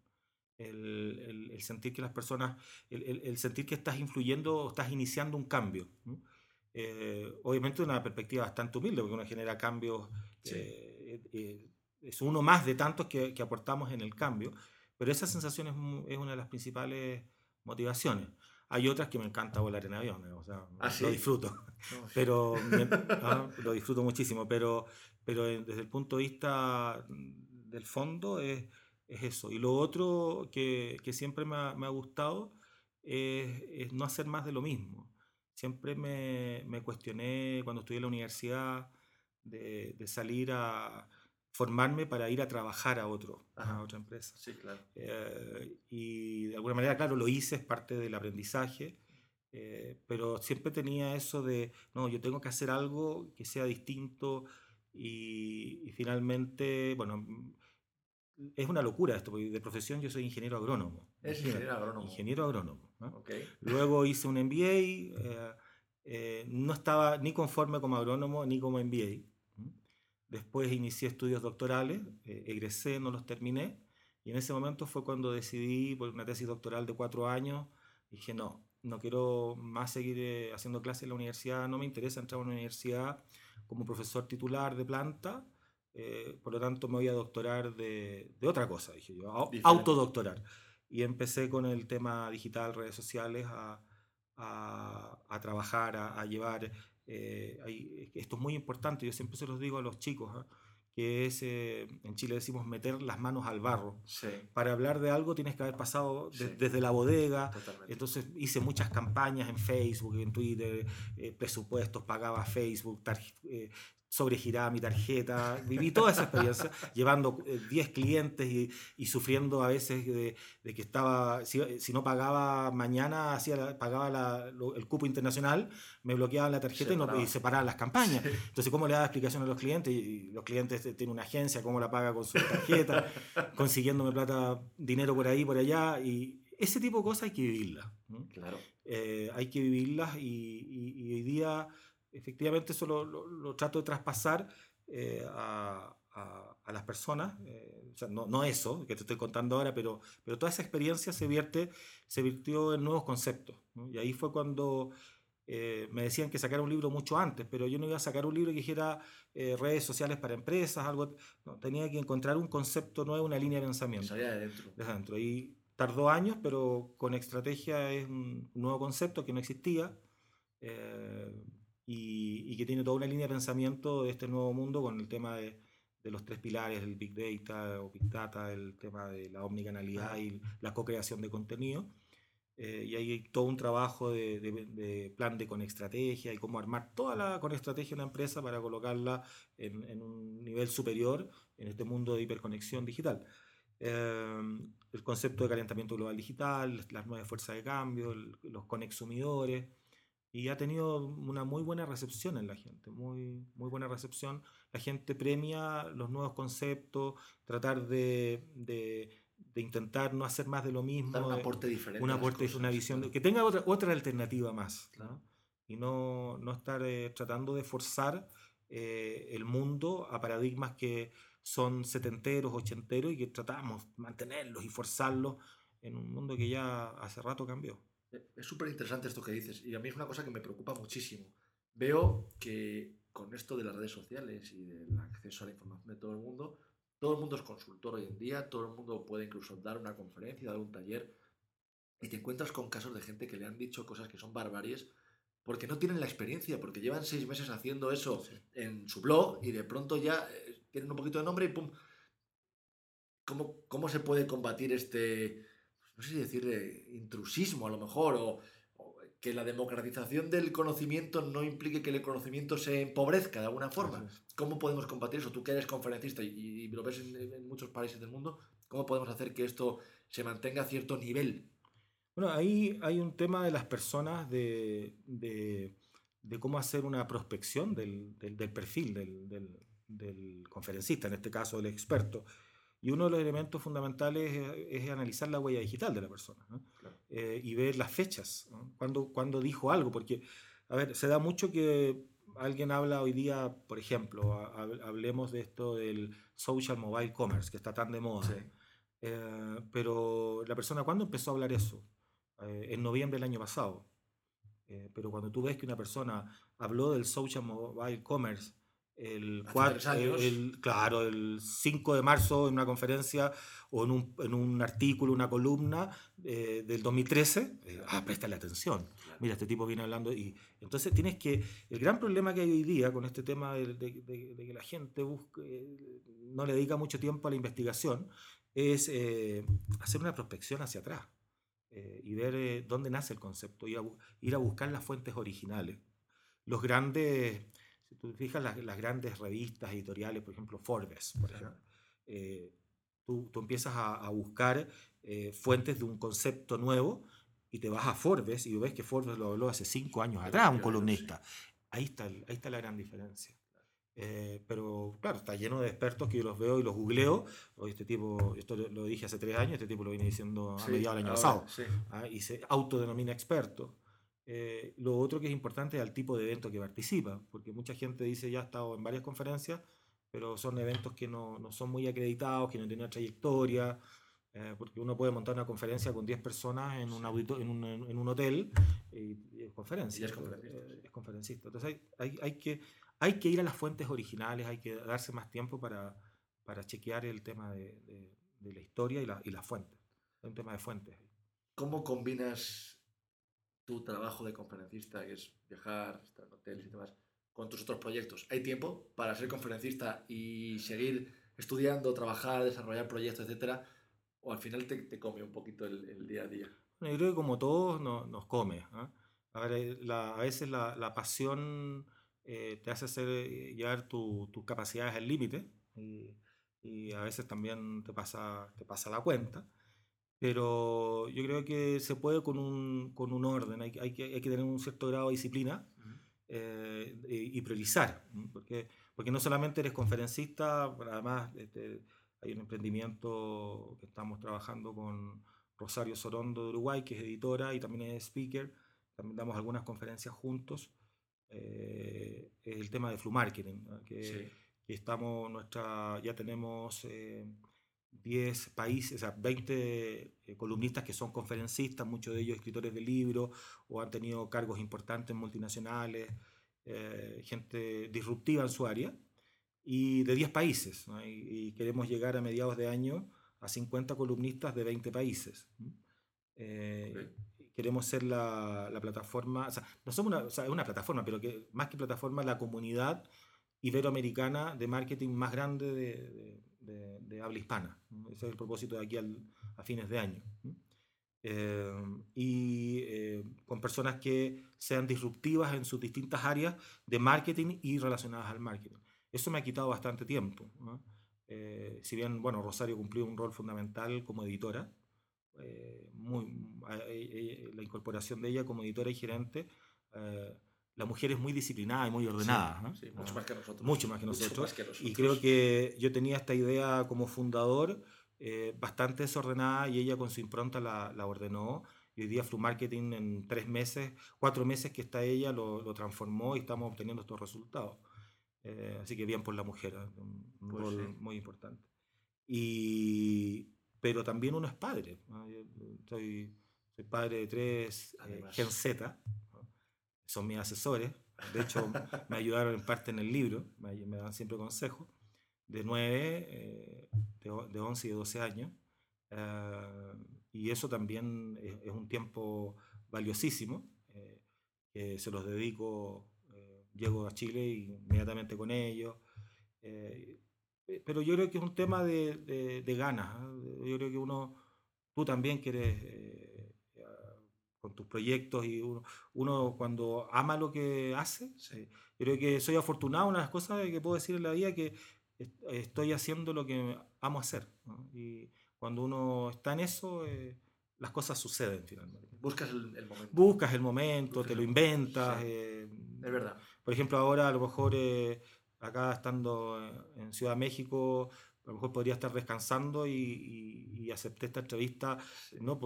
El, el, sentir que las personas, el, el, sentir que estás influyendo o estás iniciando un cambio. Eh, obviamente una perspectiva bastante humilde, porque uno genera cambios, eh, eh, es uno más de tantos que, que, aportamos en el cambio, pero esa sensación es, es, una de las principales motivaciones. Hay otras que me encanta volar en avión, o sea, ¿Ah, lo disfruto, pero ah, lo disfruto muchísimo, pero, pero desde el punto de vista del fondo es, es eso. Y lo otro que, que siempre me ha, me ha gustado es, es no hacer más de lo mismo. Siempre me, me cuestioné cuando estudié en la universidad de, de, salir a formarme para ir a trabajar a, otro, a otra empresa. Sí, claro. Eh, y de alguna manera, claro, lo hice, es parte del aprendizaje, eh, pero siempre tenía eso de, no, yo tengo que hacer algo que sea distinto y, y finalmente, bueno, es una locura esto, porque de profesión yo soy ingeniero agrónomo. Es ingeniero agrónomo. Ingeniero agrónomo. Luego hice un MBA, eh, eh, no estaba ni conforme como agrónomo ni como MBA. Después inicié estudios doctorales, eh, egresé, no los terminé, y en ese momento fue cuando decidí, por una tesis doctoral de cuatro años, dije, no, no quiero más seguir haciendo clases en la universidad, no me interesa entrar a una universidad como profesor titular de planta, eh, por lo tanto me voy a doctorar de, de otra cosa, dije yo, autodoctorar. Y empecé con el tema digital, redes sociales, a, a, a trabajar, a, a llevar... Eh, esto es muy importante, yo siempre se los digo a los chicos, ¿ah? que es, eh, en Chile decimos, meter las manos al barro. Sí. Para hablar de algo tienes que haber pasado de, sí. desde la bodega. Totalmente. Entonces hice muchas campañas en Facebook, en Twitter, eh, presupuestos, pagaba Facebook, eh, sobregiraba mi tarjeta, viví toda esa experiencia, llevando 10 eh, clientes y, y, sufriendo a veces de, de que estaba, si, si, no pagaba mañana, hacía, pagaba la, lo, el cupo internacional, me bloqueaban la tarjeta y, no, y separaban las campañas. Sí. Entonces, ¿cómo le da explicación a los clientes? Y los clientes tienen una agencia, ¿cómo la paga con su tarjeta? consiguiéndome plata, dinero por ahí, por allá, y ese tipo de cosas hay que vivirlas. Claro. Eh, hay que vivirlas y, y hoy día efectivamente eso lo, lo, lo trato de traspasar eh, a, a, a, las personas, eh, o sea, no, no, eso que te estoy contando ahora, pero, pero toda esa experiencia se, vierte, se virtió en nuevos conceptos. ¿no? Y ahí fue cuando eh, me decían que sacara un libro mucho antes, pero yo no iba a sacar un libro que dijera eh, redes sociales para empresas, algo, no, tenía que encontrar un concepto nuevo, una línea de pensamiento. de adentro. De adentro. Y tardó años, pero con estrategia es un nuevo concepto que no existía. Y, y, que tiene toda una línea de pensamiento de este nuevo mundo con el tema de, de los tres pilares, el Big Data o Big Data, el tema de la omnicanalidad y la co-creación de contenido. Eh, y hay todo un trabajo de, de, de, plan de con estrategia y cómo armar toda la con estrategia de una empresa para colocarla en, en, un nivel superior en este mundo de hiperconexión digital. Eh, el concepto de calentamiento global digital, las nuevas fuerzas de cambio, el, los conexumidores, y ha tenido una muy buena recepción en la gente, muy, muy buena recepción. La gente premia los nuevos conceptos, tratar de, de, de intentar no hacer más de lo mismo. Dar un aporte diferente. Un aporte, cosas, una visión, que tenga otra, otra alternativa más. Claro. ¿no? Y no, no estar eh, tratando de forzar eh, el mundo a paradigmas que son setenteros, ochenteros y que tratamos de mantenerlos y forzarlos en un mundo que ya hace rato cambió. Es súper interesante esto que dices y a mí es una cosa que me preocupa muchísimo. Veo que con esto de las redes sociales y del acceso a la información de todo el mundo, todo el mundo es consultor hoy en día, todo el mundo puede incluso dar una conferencia, dar un taller y te encuentras con casos de gente que le han dicho cosas que son barbaries porque no tienen la experiencia, porque llevan seis meses haciendo eso sí. en su blog y de pronto ya eh, tienen un poquito de nombre y ¡pum! ¿Cómo, cómo se puede combatir este, no sé si decir intrusismo a lo mejor, o, o que la democratización del conocimiento no implique que el conocimiento se empobrezca de alguna forma. ¿Cómo podemos combatir eso? Tú que eres conferencista y, lo ves en, muchos países del mundo, ¿cómo podemos hacer que esto se mantenga a cierto nivel? Bueno, ahí hay un tema de las personas de, cómo hacer una prospección del, perfil del, del, conferencista, en este caso del experto. Y uno de los elementos fundamentales es, analizar la huella digital de la persona eh, y ver las fechas, cuando, cuando dijo algo, porque, a ver, se da mucho que alguien habla hoy día, por ejemplo, hablemos de esto del social mobile commerce, que está tan de moda, eh, pero la persona, ¿cuándo empezó a hablar eso? Eh, en noviembre del año pasado. pero cuando tú ves que una persona habló del social mobile commerce el, 4, el, claro, el 5 de marzo en una conferencia o en un, en un artículo, una columna eh, del 2013, eh, ah, préstale atención. Mira, este tipo viene hablando y entonces tienes que, el gran problema que hay hoy día con este tema de, de, que la gente busque, no le dedica mucho tiempo a la investigación, es eh, hacer una prospección hacia atrás y ver dónde nace el concepto, ir a, ir a buscar las fuentes originales. Los grandes si tú fijas las, las, grandes revistas editoriales, por ejemplo Forbes, por ejemplo, eh, tú, tú, empiezas a, a buscar eh, fuentes de un concepto nuevo y te vas a Forbes y ves que Forbes lo habló hace cinco años atrás, un columnista. Ahí está, ahí está la gran diferencia. Eh, pero claro, está lleno de expertos que yo los veo y los googleo. Este tipo, esto lo dije hace tres años, este tipo lo viene diciendo a mediados del año pasado. ¿ah? y se autodenomina experto. Eh, lo otro que es importante es el tipo de evento que participa, porque mucha gente dice ya ha estado en varias conferencias, pero son eventos que no, no son muy acreditados, que no tienen trayectoria, eh, porque uno puede montar una conferencia con 10 personas en un, en un, en un hotel y, es conferencia. es, conferencista, eh, es conferencista. Entonces hay, hay, hay, que, hay que ir a las fuentes originales, hay que darse más tiempo para, para chequear el tema de, de, de la historia y, la, y las fuentes. Es un tema de fuentes. ¿Cómo combinas tu trabajo de conferencista, que es viajar, estar en hoteles y demás, con tus otros proyectos? ¿Hay tiempo para ser conferencista y seguir estudiando, trabajar, desarrollar proyectos, etcétera? ¿O al final te, te come un poquito el, el, día a día? Bueno, yo creo que como todos no, nos come. ¿ah? A, ver, eh, la, a veces la, la pasión eh, te hace hacer, eh, llevar tus capacidades al límite y, y, a veces también te pasa, te pasa la cuenta pero yo creo que se puede con un, con un orden, hay, hay, que, hay que tener un cierto grado de disciplina eh, y, priorizar, porque, porque no solamente eres conferencista, además este, hay un emprendimiento que estamos trabajando con Rosario Sorondo de Uruguay, que es editora y también es speaker, también damos algunas conferencias juntos, eh, el tema de flu marketing, que, que, estamos, nuestra, ya tenemos... Eh, 10 países, o sea, 20 eh, columnistas que son conferencistas, muchos de ellos escritores de libros o han tenido cargos importantes multinacionales, eh, gente disruptiva en su área, y de 10 países. Y, queremos llegar a mediados de año a 50 columnistas de 20 países. Eh, queremos ser la, la, plataforma, o sea, no somos una, o sea, es una plataforma, pero que más que plataforma, la comunidad iberoamericana de marketing más grande de de, habla hispana. Ese es el propósito de aquí a fines de año. Eh, y eh, con personas que sean disruptivas en sus distintas áreas de marketing y relacionadas al marketing. Eso me ha quitado bastante tiempo. Eh, si bien, bueno, Rosario cumplió un rol fundamental como editora, muy, la incorporación de ella como editora y gerente la mujer es muy disciplinada y muy ordenada. Sí, mucho más que nosotros. Mucho más que nosotros. Y creo que yo tenía esta idea como fundador eh, bastante desordenada y ella con su impronta la, la, ordenó. Y hoy día Flu Marketing en tres meses, cuatro meses que está ella, lo, lo transformó y estamos obteniendo estos resultados. Eh, así que bien por la mujer, ¿eh? un, pues rol muy importante. Y, pero también uno es padre. soy, soy, padre de tres Gen Z son mis asesores. De hecho, me ayudaron en parte en el libro, me, dan siempre consejos, de 9, eh, de, 11 y de 12 años. Eh, y eso también es, un tiempo valiosísimo, eh, que se los dedico, llego a Chile y inmediatamente con ellos. pero yo creo que es un tema de, de ganas. Yo creo que uno, tú también quieres con tus proyectos y uno, uno cuando ama lo que hace, eh, creo que soy afortunado, una de las cosas que puedo decir en la vida que estoy haciendo lo que amo hacer. Y cuando uno está en eso, eh, las cosas suceden finalmente. Buscas el, momento. Buscas el momento, te lo inventas. es verdad. Por ejemplo, ahora a lo mejor acá estando en Ciudad de México, a lo mejor podría estar descansando y, acepté esta entrevista, no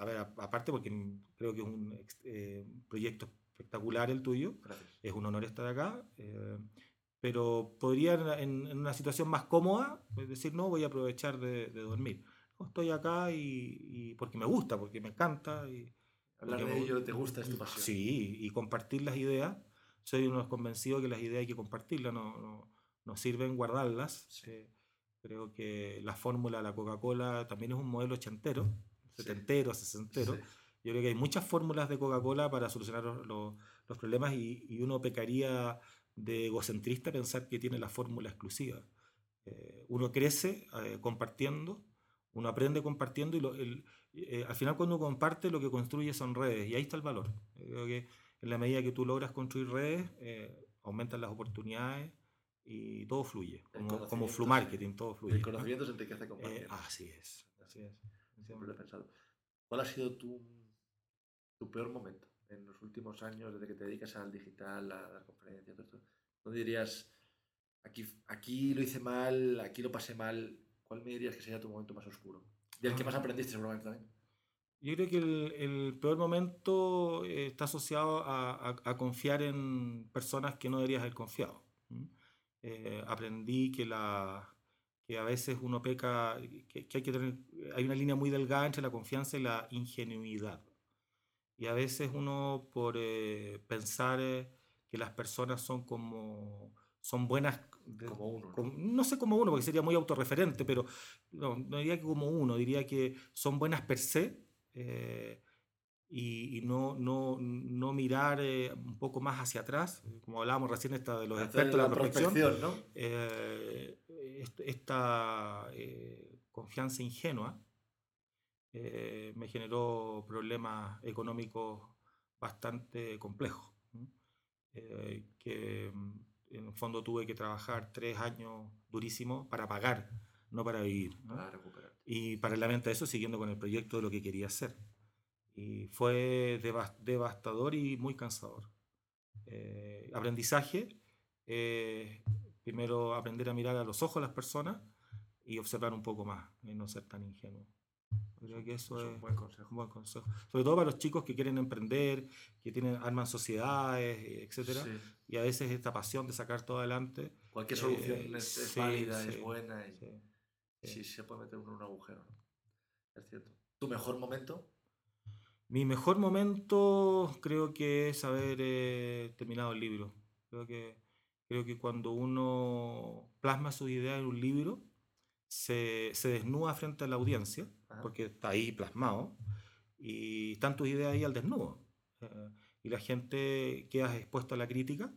a ver, aparte porque creo que es un eh, proyecto espectacular el tuyo, es un honor estar acá, eh, pero podría en, una situación más cómoda decir, no, voy a aprovechar de, dormir. estoy acá y, porque me gusta, porque me encanta. Y, Hablar de ello, ¿te gusta? esta pasión? Sí, y compartir las ideas soy uno de los convencidos que las ideas hay que compartirlas, no, no, sirven guardarlas. Eh, creo que la fórmula de la Coca-Cola también es un modelo ochentero, setentero, sesentero. Yo creo que hay muchas fórmulas de Coca-Cola para solucionar los, los, problemas y, y, uno pecaría de egocentrista pensar que tiene la fórmula exclusiva. Eh, uno crece eh, compartiendo, uno aprende compartiendo y lo, el, al final cuando uno comparte lo que construye son redes y ahí está el valor. Creo que en la medida que tú logras construir redes, eh, aumentan las oportunidades y todo fluye. Como, como flu marketing, todo fluye. El conocimiento se enriquece con eh, Así es, así es. Siempre lo he pensado. ¿Cuál ha sido tu, tu peor momento en los últimos años, desde que te dedicas al digital, a las conferencias, todo esto? ¿Dónde dirías, aquí, aquí lo hice mal, aquí lo pasé mal? ¿Cuál me dirías que sería tu momento más oscuro? Y el que más ah. aprendiste seguramente también. Yo creo que el, peor momento eh, está asociado a, confiar en personas que no deberías haber confiado. Eh, aprendí que, la, que a veces uno peca, que, hay que tener, hay una línea muy delgada entre la confianza y la ingenuidad. Y a veces uno por eh, pensar que las personas son como son buenas como uno. ¿no? sé como uno, porque sería muy autorreferente, pero no, no diría que como uno, diría que son buenas per se eh, y, no, no, no mirar eh, un poco más hacia atrás, como hablábamos recién esta de los expertos de la, prospección, ¿no? Eh, esta confianza ingenua me generó problemas económicos bastante complejos, que mm, en el fondo tuve que trabajar tres años durísimos para pagar, no para vivir. Para recuperar. Y paralelamente a eso, siguiendo con el proyecto de lo que quería hacer. Y fue devastador y muy cansador. Eh, aprendizaje, eh, primero aprender a mirar a los ojos a las personas y observar un poco más y no ser tan ingenuo. Creo que eso es, un buen consejo. un buen consejo. Sobre todo para los chicos que quieren emprender, que tienen arman sociedades, etc. Y a veces esta pasión de sacar todo adelante. Cualquier solución eh, es, válida, es buena. Y sí, se puede meter uno en un agujero. Es cierto. ¿Tu mejor momento? Mi mejor momento creo que es haber eh, terminado el libro. Creo que, creo que cuando uno plasma su idea en un libro, se, se desnuda frente a la audiencia, porque está ahí plasmado, y están tus ideas ahí al desnudo. Eh, y la gente queda expuesta a la crítica.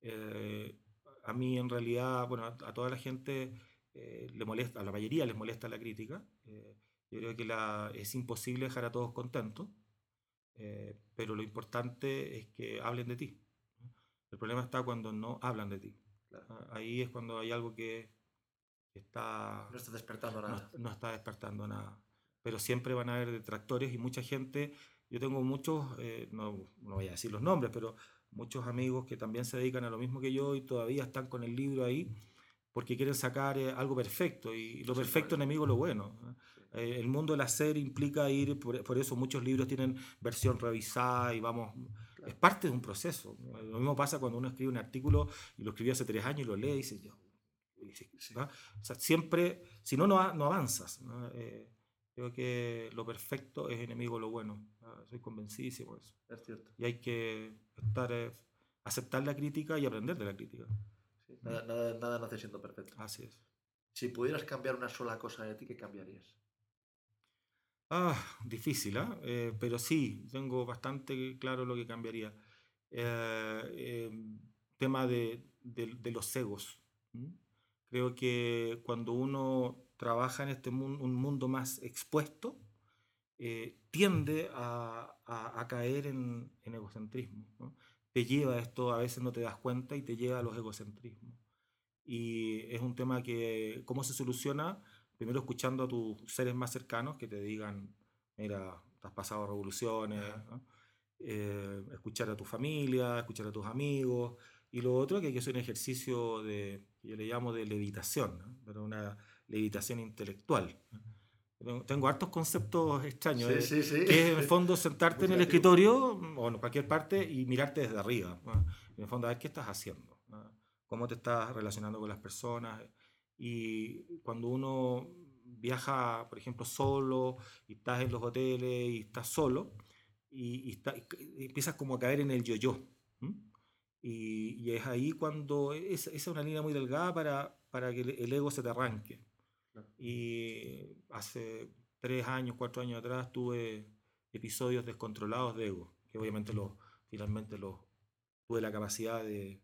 Eh, a mí en realidad, bueno, a toda la gente le molesta, a la mayoría les molesta la crítica. Eh, yo creo que la, es imposible dejar a todos contentos, eh, pero lo importante es que hablen de ti. El problema está cuando no hablan de ti. Ah, ahí es cuando hay algo que está... No está despertando nada. No, está despertando nada. Pero siempre van a haber detractores y mucha gente, yo tengo muchos, no, no voy a decir los nombres, pero muchos amigos que también se dedican a lo mismo que yo y todavía están con el libro ahí porque quieren sacar eh, algo perfecto y lo perfecto enemigo lo bueno. Eh, el mundo del hacer implica ir, por, eso muchos libros tienen versión revisada y vamos, es parte de un proceso. Lo mismo pasa cuando uno escribe un artículo y lo escribió hace tres años y lo lee y dice, yo, o sea, siempre, si no, no, avanzas. Eh, creo que lo perfecto es enemigo de lo bueno. Soy convencidísimo de eso. Es cierto. Y hay que estar, aceptar la crítica y aprender de la crítica. Nada, nada, nada nace siendo perfecto. Así es. Si pudieras cambiar una sola cosa de ti, ¿qué cambiarías? Ah, difícil, ¿ah? ¿eh? pero sí, tengo bastante claro lo que cambiaría. Eh, em, tema de, de, los egos. Creo que cuando uno trabaja en este mundo, un mundo más expuesto, eh, tiende a, a, caer en, en egocentrismo. Te lleva esto, a veces no te das cuenta y te lleva a los egocentrismos. Y es un tema que, ¿cómo se soluciona? Primero escuchando a tus seres más cercanos que te digan, mira, has pasado revoluciones, eh, escuchar a tu familia, escuchar a tus amigos. Y lo otro que hay que hacer un ejercicio de, yo le llamo de levitación, pero una levitación intelectual. Tengo hartos conceptos extraños. Sí, sí, sí. Que es en el fondo sentarte en el escritorio o en cualquier parte y mirarte desde arriba. En el fondo, a ver qué estás haciendo, cómo te estás relacionando con las personas. Y cuando uno viaja, por ejemplo, solo y estás en los hoteles y estás solo y, está, empiezas como a caer en el yo-yo. Y, y, es ahí cuando esa es una línea muy delgada para, para que el ego se te arranque. Y hace tres años, cuatro años atrás tuve episodios descontrolados de ego, que obviamente los, finalmente los, tuve la capacidad de,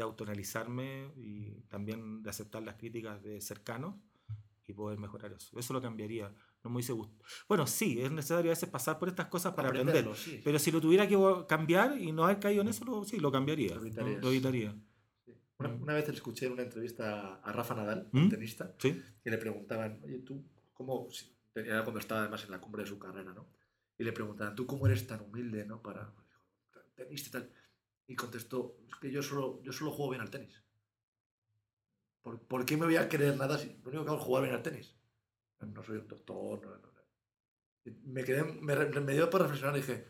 de autoanalizarme y también de aceptar las críticas de cercanos y poder mejorar eso. Eso lo cambiaría. No me dice gusto. Bueno, sí, es necesario a veces pasar por estas cosas para aprender. Pero si lo tuviera que cambiar y no haber caído en eso, lo, sí, lo cambiaría. Lo, evitaría. Mm. Una, vez le escuché en una entrevista a Rafa Nadal, un ¿Mm? tenista, que le preguntaban, oye, tú, ¿cómo? Era cuando estaba además en la cumbre de su carrera, ¿no? Y le preguntaban, ¿tú cómo eres tan humilde, ¿no? Para tenista y tal. Y contestó, es que yo solo, yo solo juego bien al tenis. ¿Por, ¿Por, qué me voy a creer nada si lo único que hago es jugar bien al tenis? No soy un doctor, no, no, Me quedé, me, me dio por reflexionar y dije,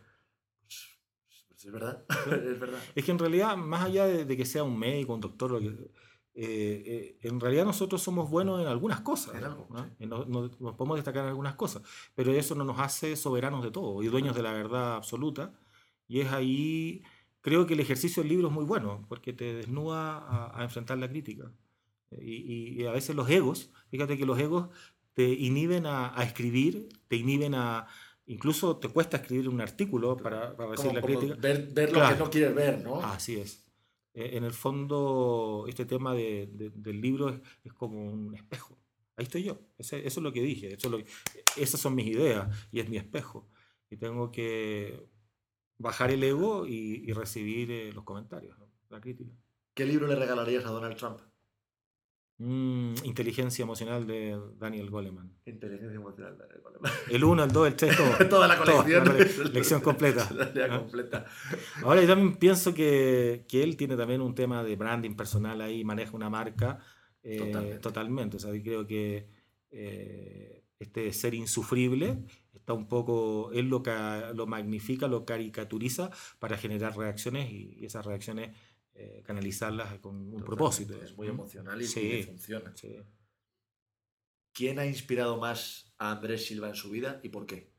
es verdad, es verdad. Es que en realidad, más allá de, que sea un médico, un doctor, eh, eh, en realidad nosotros somos buenos en algunas cosas. En ¿no? nos, podemos destacar en algunas cosas, pero eso no nos hace soberanos de todo y dueños de la verdad absoluta. Y es ahí, creo que el ejercicio del libro es muy bueno, porque te desnuda a, enfrentar la crítica. Y, y, a veces los egos, fíjate que los egos te inhiben a, a escribir, te inhiben a, Incluso te cuesta escribir un artículo para, para decir la crítica. Ver, ver lo que no quieres ver, ¿no? Así es. Eh, en el fondo, este tema de, del libro es, es, como un espejo. Ahí estoy yo. eso es lo que dije. Eso lo, esas son mis ideas y es mi espejo. Y tengo que bajar el ego y, y recibir eh, los comentarios, la crítica. ¿Qué libro le regalarías a Donald Trump? Mm, inteligencia emocional de Daniel Goleman. Inteligencia emocional de Daniel Goleman. El 1, el 2, el 3, todo. Toda la colección. lección completa. La completa. Ahora yo también pienso que, que, él tiene también un tema de branding personal ahí, maneja una marca eh, totalmente. O sea, yo creo que eh, este ser insufrible está un poco, él lo, lo magnifica, lo caricaturiza para generar reacciones y esas reacciones eh, canalizarlas con un propósito. Es muy emocional y, funciona. ¿Quién ha inspirado más a Andrés Silva en su vida y por qué?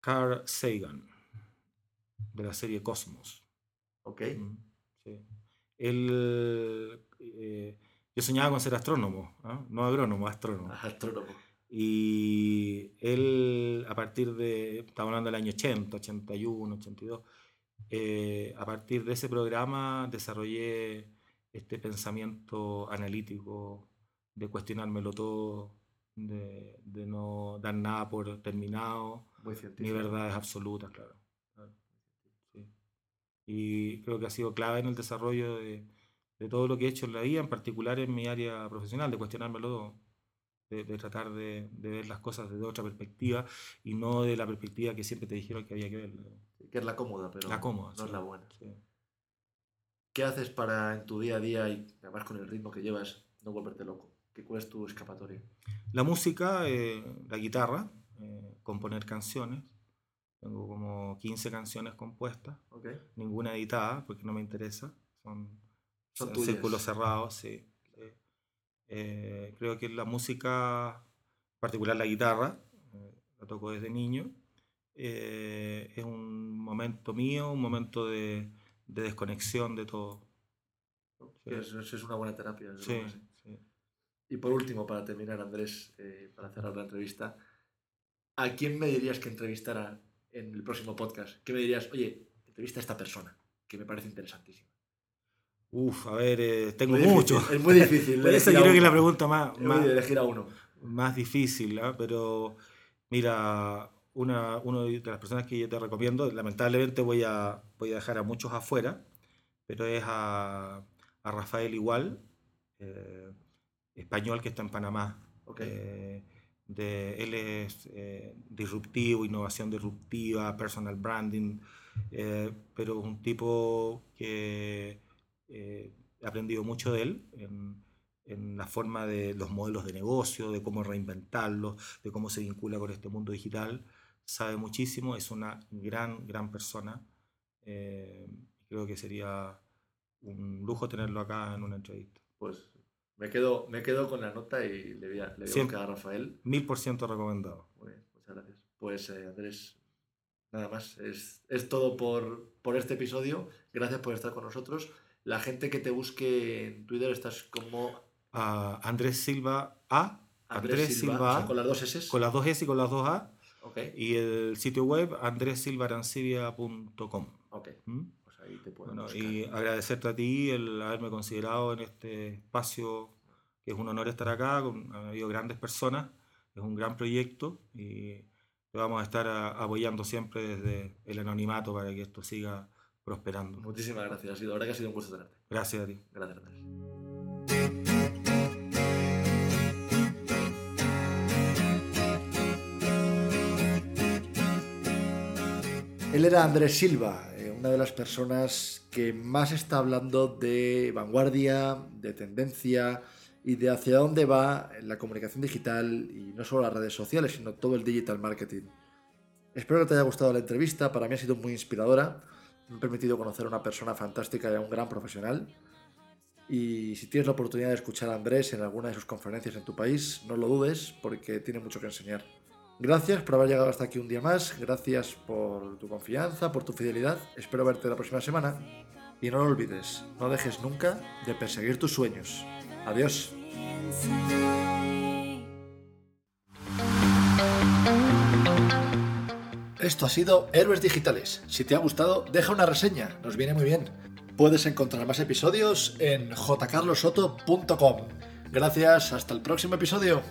Carl Sagan, de la serie Cosmos. Ok. Él, eh, yo soñaba con ser astrónomo, no agrónomo, astrónomo. Astrónomo. Y él, a partir de, estamos hablando del año 80, 81, 82, eh, a partir de ese programa desarrollé este pensamiento analítico de cuestionármelo todo, de, de no dar nada por terminado, ni verdades absolutas, claro. Y creo que ha sido clave en el desarrollo de, de, todo lo que he hecho en la vida, en particular en mi área profesional, de cuestionármelo todo. De, de, tratar de, de, ver las cosas desde otra perspectiva y no de la perspectiva que siempre te dijeron que había que ver que es la cómoda, pero la cómoda, no es la buena. ¿Qué haces para en tu día a día y además con el ritmo que llevas no volverte loco? ¿Qué, ¿Cuál es tu escapatoria? La música, eh, la guitarra, eh, componer canciones. Tengo como 15 canciones compuestas, ninguna editada porque no me interesa. Son, son círculos cerrados, sí. Eh, creo que la música, en particular la guitarra, la toco desde niño eh, es un momento mío, un momento de, de desconexión de todo. Eso, es una buena terapia. Sí, Y por último, para terminar, Andrés, eh, para cerrar la entrevista, ¿a quién me dirías que entrevistara en el próximo podcast? ¿Qué me dirías? Oye, entrevista a esta persona, que me parece interesantísima. Uf, a ver, eh, tengo mucho. Es muy difícil. Esa creo que es la pregunta más, más, elegir a uno. más difícil, pero Mira, una, una de las personas que yo te recomiendo, lamentablemente voy a, voy a dejar a muchos afuera, pero es a, a Rafael Igual, eh, español que está en Panamá. Okay. Eh, de, él es eh, disruptivo, innovación disruptiva, personal branding, eh, pero un tipo que eh, he aprendido mucho de él en, en, la forma de los modelos de negocio, de cómo reinventarlos, de cómo se vincula con este mundo digital. Sabe muchísimo, es una gran, gran persona. creo que sería un lujo tenerlo acá en una entrevista. Pues me quedo, me quedo con la nota y le voy a, le voy a a Rafael. Mil por ciento recomendado. Muy bien, muchas gracias. Pues eh, Andrés, nada más. Es, es todo por, por, este episodio. Gracias por estar con nosotros. La gente que te busque en Twitter estás como... Uh, Andrés Silva A. Andrés, Andrés Silva, Silva. O sea, con las dos S. Con las dos S y con las dos A. Okay. Y el sitio web andressilvarancibia.com. Ok. ¿Mm? ahí te bueno, y agradecerte a ti el haberme considerado en este espacio, que es un honor estar acá, con, han habido grandes personas, es un gran proyecto y te vamos a estar a, apoyando siempre desde el anonimato para que esto siga prosperando. Muchísimas gracias, ha sido, la verdad que ha sido un gusto tenerte. Gracias a ti. Gracias. Él era Andrés Silva, una de las personas que más está hablando de vanguardia, de tendencia y de hacia dónde va la comunicación digital y no solo las redes sociales, sino todo el digital marketing. Espero que te haya gustado la entrevista, para mí ha sido muy inspiradora, me ha permitido conocer a una persona fantástica y a un gran profesional. Y si tienes la oportunidad de escuchar a Andrés en alguna de sus conferencias en tu país, no lo dudes porque tiene mucho que enseñar. Gracias por haber llegado hasta aquí un día más, gracias por tu confianza, por tu fidelidad, espero verte la próxima semana y no lo olvides, no dejes nunca de perseguir tus sueños. Adiós. Esto ha sido Héroes Digitales. Si te ha gustado, deja una reseña, nos viene muy bien. Puedes encontrar más episodios en jcarlosoto.com. Gracias, hasta el próximo episodio.